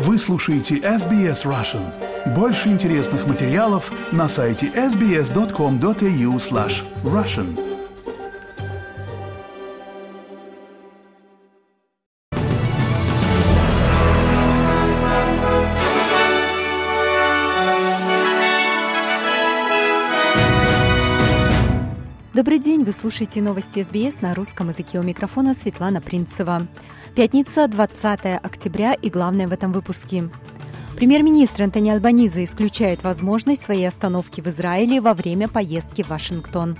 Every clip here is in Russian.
Вы слушаете SBS Russian. Больше интересных материалов на сайте sbs.com.au slash russian. Добрый день, вы слушаете новости СБС на русском языке у микрофона Светлана Принцева. Пятница, 20 октября и главное в этом выпуске. Премьер-министр Антони Альбаниза исключает возможность своей остановки в Израиле во время поездки в Вашингтон.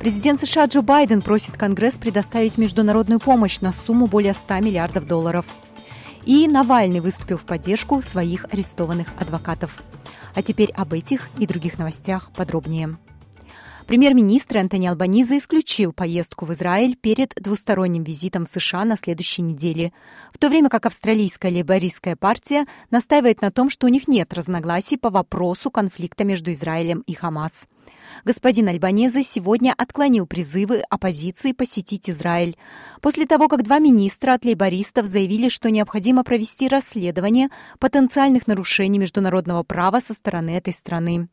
Президент США Джо Байден просит Конгресс предоставить международную помощь на сумму более 100 миллиардов долларов. И Навальный выступил в поддержку своих арестованных адвокатов. А теперь об этих и других новостях подробнее. Премьер-министр Антони Албаниза исключил поездку в Израиль перед двусторонним визитом в США на следующей неделе, в то время как австралийская лейбористская партия настаивает на том, что у них нет разногласий по вопросу конфликта между Израилем и Хамас. Господин Альбанеза сегодня отклонил призывы оппозиции посетить Израиль. После того, как два министра от лейбористов заявили, что необходимо провести расследование потенциальных нарушений международного права со стороны этой страны.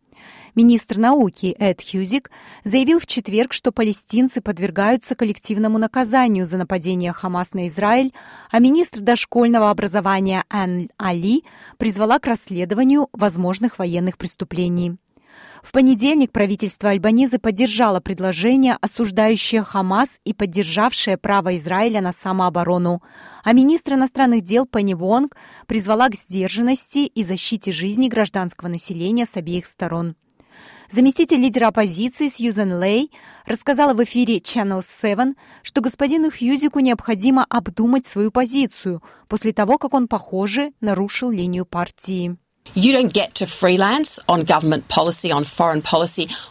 Министр науки Эд Хьюзик заявил в четверг, что палестинцы подвергаются коллективному наказанию за нападение Хамас на Израиль, а министр дошкольного образования Ан Али призвала к расследованию возможных военных преступлений. В понедельник правительство Альбанизы поддержало предложение, осуждающее Хамас и поддержавшее право Израиля на самооборону, а министр иностранных дел Пенни Вонг призвала к сдержанности и защите жизни гражданского населения с обеих сторон. Заместитель лидера оппозиции Сьюзен Лей рассказала в эфире Channel 7, что господину Хьюзику необходимо обдумать свою позицию после того, как он, похоже, нарушил линию партии.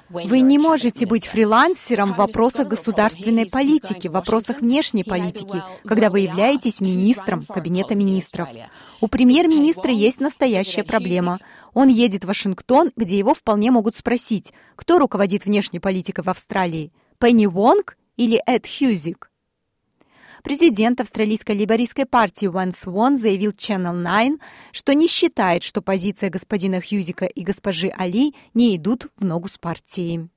Вы не можете быть фрилансером в вопросах государственной политики, в вопросах внешней политики, когда вы являетесь министром Кабинета министров. У премьер-министра есть настоящая проблема. Он едет в Вашингтон, где его вполне могут спросить, кто руководит внешней политикой в Австралии, Пенни Вонг или Эд Хьюзик. Президент австралийской либористской партии Уэн Свон заявил Channel 9, что не считает, что позиция господина Хьюзика и госпожи Али не идут в ногу с партией.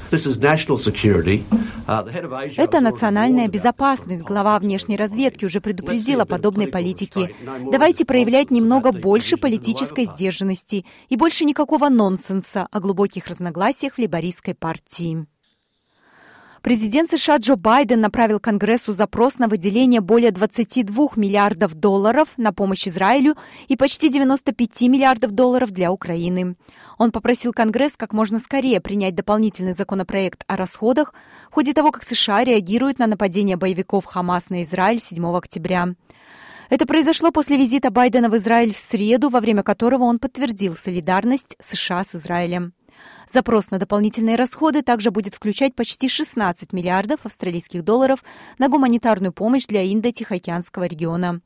Uh, Это национальная безопасность. Глава внешней разведки уже предупредила подобной политики. Давайте проявлять немного больше политической сдержанности и больше никакого нонсенса о глубоких разногласиях в либористской партии. Президент США Джо Байден направил Конгрессу запрос на выделение более 22 миллиардов долларов на помощь Израилю и почти 95 миллиардов долларов для Украины. Он попросил Конгресс как можно скорее принять дополнительный законопроект о расходах в ходе того, как США реагируют на нападение боевиков Хамас на Израиль 7 октября. Это произошло после визита Байдена в Израиль в среду, во время которого он подтвердил солидарность США с Израилем. Запрос на дополнительные расходы также будет включать почти 16 миллиардов австралийских долларов на гуманитарную помощь для Индо-Тихоокеанского региона.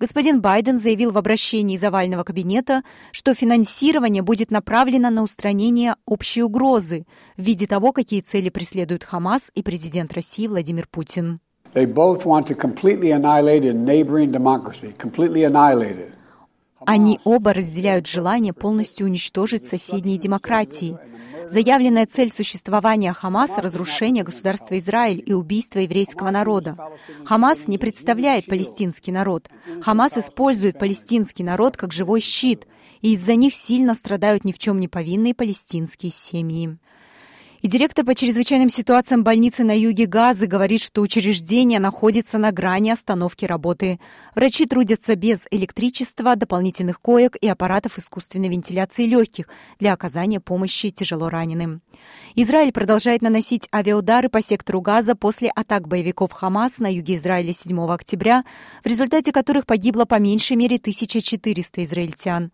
Господин Байден заявил в обращении из овального кабинета, что финансирование будет направлено на устранение общей угрозы в виде того, какие цели преследует Хамас и президент России Владимир Путин. They both want to completely annihilate a neighboring democracy, completely annihilate it. Они оба разделяют желание полностью уничтожить соседние демократии. Заявленная цель существования Хамаса – разрушение государства Израиль и убийство еврейского народа. Хамас не представляет палестинский народ. Хамас использует палестинский народ как живой щит, и из-за них сильно страдают ни в чем не повинные палестинские семьи. И директор по чрезвычайным ситуациям больницы на юге Газы говорит, что учреждение находится на грани остановки работы. Врачи трудятся без электричества, дополнительных коек и аппаратов искусственной вентиляции легких для оказания помощи тяжело раненым. Израиль продолжает наносить авиаудары по сектору Газа после атак боевиков Хамас на юге Израиля 7 октября, в результате которых погибло по меньшей мере 1400 израильтян.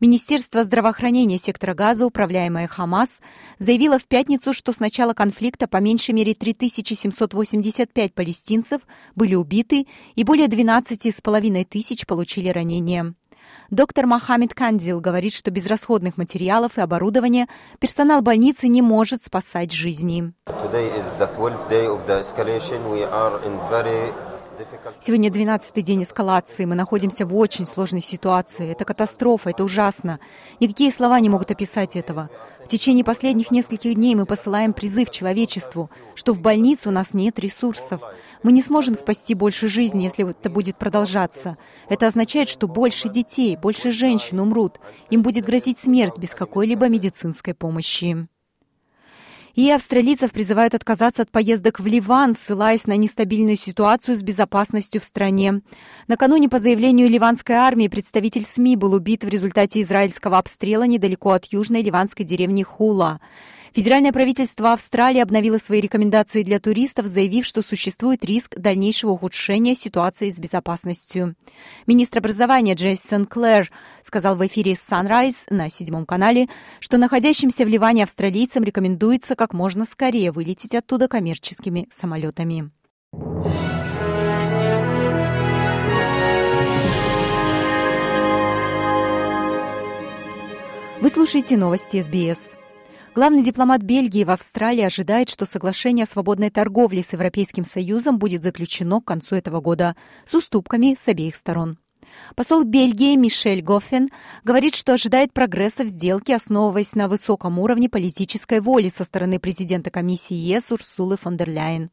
Министерство здравоохранения сектора Газа, управляемое Хамас, заявило в пятницу, что с начала конфликта по меньшей мере 3785 палестинцев были убиты и более 12,5 тысяч получили ранения. Доктор Мохаммед Кандил говорит, что без расходных материалов и оборудования персонал больницы не может спасать жизни. Сегодня 12-й день эскалации. Мы находимся в очень сложной ситуации. Это катастрофа, это ужасно. Никакие слова не могут описать этого. В течение последних нескольких дней мы посылаем призыв человечеству, что в больнице у нас нет ресурсов. Мы не сможем спасти больше жизни, если это будет продолжаться. Это означает, что больше детей, больше женщин умрут. Им будет грозить смерть без какой-либо медицинской помощи. И австралийцев призывают отказаться от поездок в Ливан, ссылаясь на нестабильную ситуацию с безопасностью в стране. Накануне по заявлению ливанской армии представитель СМИ был убит в результате израильского обстрела недалеко от южной ливанской деревни Хула. Федеральное правительство Австралии обновило свои рекомендации для туристов, заявив, что существует риск дальнейшего ухудшения ситуации с безопасностью. Министр образования Джейсон Клэр сказал в эфире Sunrise на седьмом канале, что находящимся в Ливане австралийцам рекомендуется как можно скорее вылететь оттуда коммерческими самолетами. Вы слушаете новости СБС. Главный дипломат Бельгии в Австралии ожидает, что соглашение о свободной торговле с Европейским Союзом будет заключено к концу этого года с уступками с обеих сторон. Посол Бельгии Мишель Гоффен говорит, что ожидает прогресса в сделке, основываясь на высоком уровне политической воли со стороны президента комиссии ЕС Урсулы фон дер Ляйен.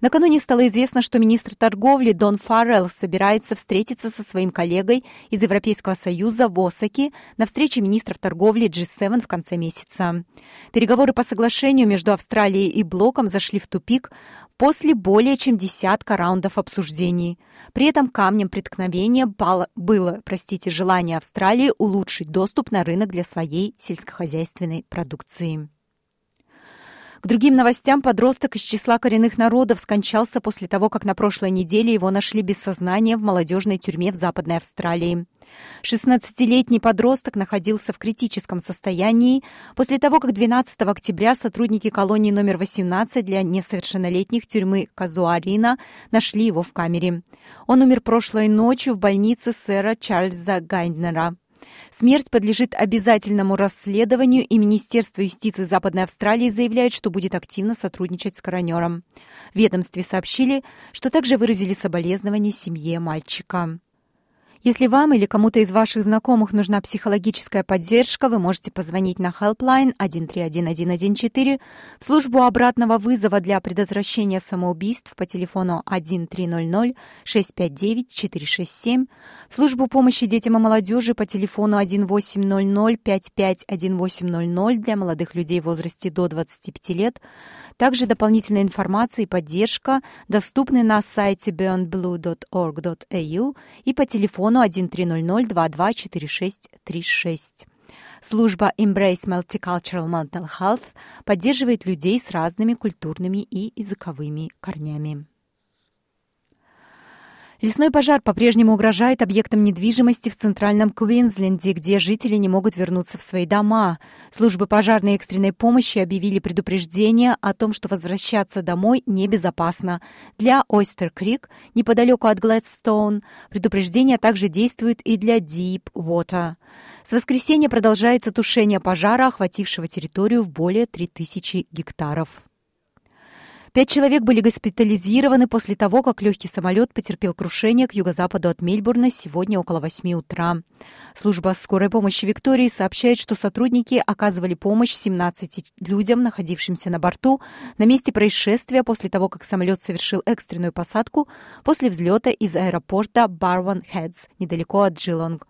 Накануне стало известно, что министр торговли Дон Фаррелл собирается встретиться со своим коллегой из Европейского Союза в Осаке на встрече министров торговли G7 в конце месяца. Переговоры по соглашению между Австралией и Блоком зашли в тупик после более чем десятка раундов обсуждений. При этом камнем преткновения было простите, желание Австралии улучшить доступ на рынок для своей сельскохозяйственной продукции. К другим новостям подросток из числа коренных народов скончался после того, как на прошлой неделе его нашли без сознания в молодежной тюрьме в Западной Австралии. 16-летний подросток находился в критическом состоянии после того, как 12 октября сотрудники колонии номер 18 для несовершеннолетних тюрьмы Казуарина нашли его в камере. Он умер прошлой ночью в больнице сэра Чарльза Гайднера. Смерть подлежит обязательному расследованию, и Министерство юстиции Западной Австралии заявляет, что будет активно сотрудничать с коронером. В ведомстве сообщили, что также выразили соболезнования семье мальчика. Если вам или кому-то из ваших знакомых нужна психологическая поддержка, вы можете позвонить на Helpline 131114 в службу обратного вызова для предотвращения самоубийств по телефону 1300 659 467, в службу помощи детям и молодежи по телефону 1800 55 1800 для молодых людей в возрасте до 25 лет, также дополнительная информация и поддержка доступны на сайте beyondblue.org.au и по телефону 1300-224636. Служба Embrace Multicultural Mental Health поддерживает людей с разными культурными и языковыми корнями. Лесной пожар по-прежнему угрожает объектам недвижимости в центральном Квинсленде, где жители не могут вернуться в свои дома. Службы пожарной экстренной помощи объявили предупреждение о том, что возвращаться домой небезопасно. Для Ойстер-Крик, неподалеку от Глэдстоун, предупреждение также действует и для Deep Water. С воскресенья продолжается тушение пожара, охватившего территорию в более 3000 гектаров. Пять человек были госпитализированы после того, как легкий самолет потерпел крушение к юго-западу от Мельбурна сегодня около 8 утра. Служба скорой помощи Виктории сообщает, что сотрудники оказывали помощь 17 людям, находившимся на борту, на месте происшествия после того, как самолет совершил экстренную посадку после взлета из аэропорта Барван Хедс, недалеко от Джилонг.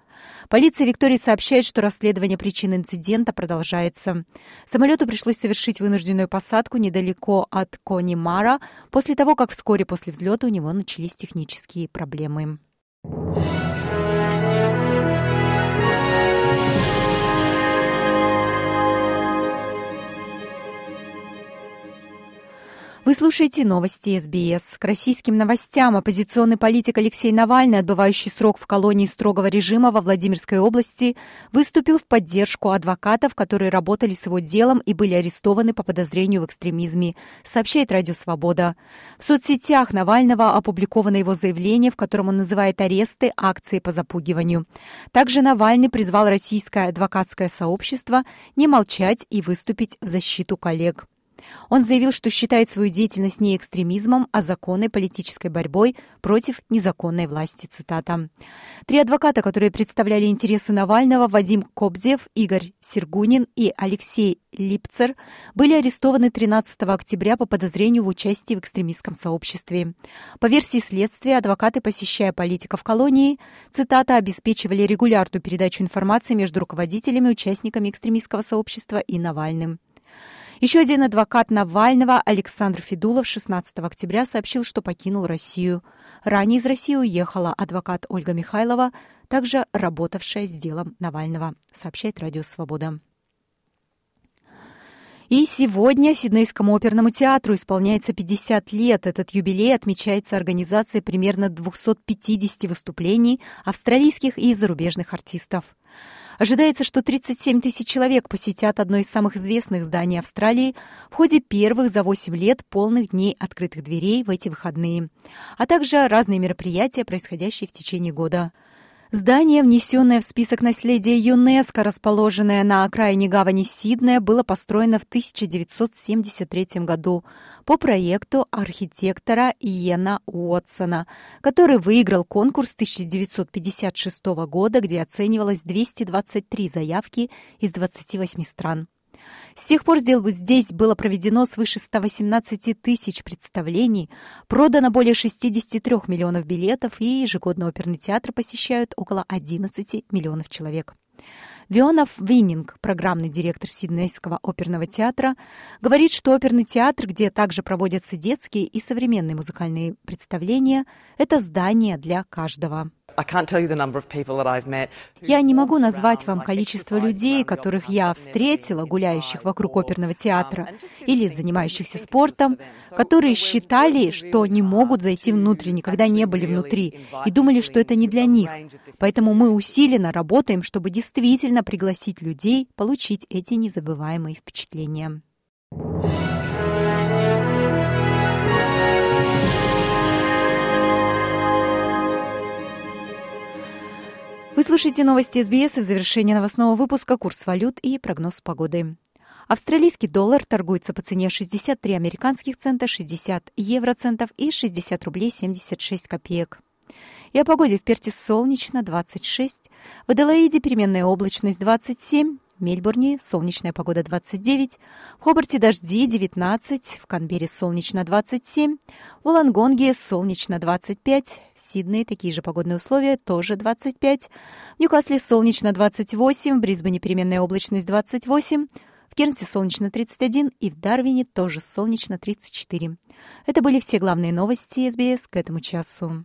Полиция Виктории сообщает, что расследование причин инцидента продолжается. Самолету пришлось совершить вынужденную посадку недалеко от Конимара после того, как вскоре после взлета у него начались технические проблемы. Вы слушаете новости СБС. К российским новостям оппозиционный политик Алексей Навальный, отбывающий срок в колонии строгого режима во Владимирской области, выступил в поддержку адвокатов, которые работали с его делом и были арестованы по подозрению в экстремизме, сообщает Радио Свобода. В соцсетях Навального опубликовано его заявление, в котором он называет аресты акции по запугиванию. Также Навальный призвал российское адвокатское сообщество не молчать и выступить в защиту коллег. Он заявил, что считает свою деятельность не экстремизмом, а законной политической борьбой против незаконной власти. Цитата. Три адвоката, которые представляли интересы Навального, Вадим Кобзев, Игорь Сергунин и Алексей Липцер, были арестованы 13 октября по подозрению в участии в экстремистском сообществе. По версии следствия, адвокаты, посещая политиков колонии, цитата, обеспечивали регулярную передачу информации между руководителями, участниками экстремистского сообщества и Навальным. Еще один адвокат Навального, Александр Федулов, 16 октября сообщил, что покинул Россию. Ранее из России уехала адвокат Ольга Михайлова, также работавшая с делом Навального, сообщает Радио Свобода. И сегодня Сиднейскому оперному театру исполняется 50 лет. Этот юбилей отмечается организацией примерно 250 выступлений австралийских и зарубежных артистов. Ожидается, что 37 тысяч человек посетят одно из самых известных зданий Австралии в ходе первых за 8 лет полных дней открытых дверей в эти выходные, а также разные мероприятия, происходящие в течение года. Здание, внесенное в список наследия ЮНЕСКО, расположенное на окраине гавани Сиднея, было построено в 1973 году по проекту архитектора Иена Уотсона, который выиграл конкурс 1956 года, где оценивалось 223 заявки из 28 стран. С тех пор здесь было проведено свыше 118 тысяч представлений, продано более 63 миллионов билетов, и ежегодно оперный театр посещают около 11 миллионов человек. Вионов Виннинг, программный директор Сиднейского оперного театра, говорит, что оперный театр, где также проводятся детские и современные музыкальные представления, это здание для каждого. Я не могу назвать вам количество людей, которых я встретила, гуляющих вокруг оперного театра или занимающихся спортом, которые считали, что не могут зайти внутрь, никогда не были внутри, и думали, что это не для них. Поэтому мы усиленно работаем, чтобы действительно пригласить людей получить эти незабываемые впечатления. Вы слушаете новости СБС и в завершении новостного выпуска курс валют и прогноз погоды. Австралийский доллар торгуется по цене 63 американских цента, 60 евроцентов и 60 рублей 76 копеек. И о погоде в Перте солнечно 26, в Аделаиде переменная облачность 27, в Мельбурне солнечная погода 29, в Хобарте дожди 19, в Канберре солнечно 27, в Улангонге солнечно 25, в Сиднее такие же погодные условия, тоже 25, в Ньюкасле солнечно 28, в Брисбене переменная облачность 28, в Кернсе солнечно 31 и в Дарвине тоже солнечно 34. Это были все главные новости СБС к этому часу.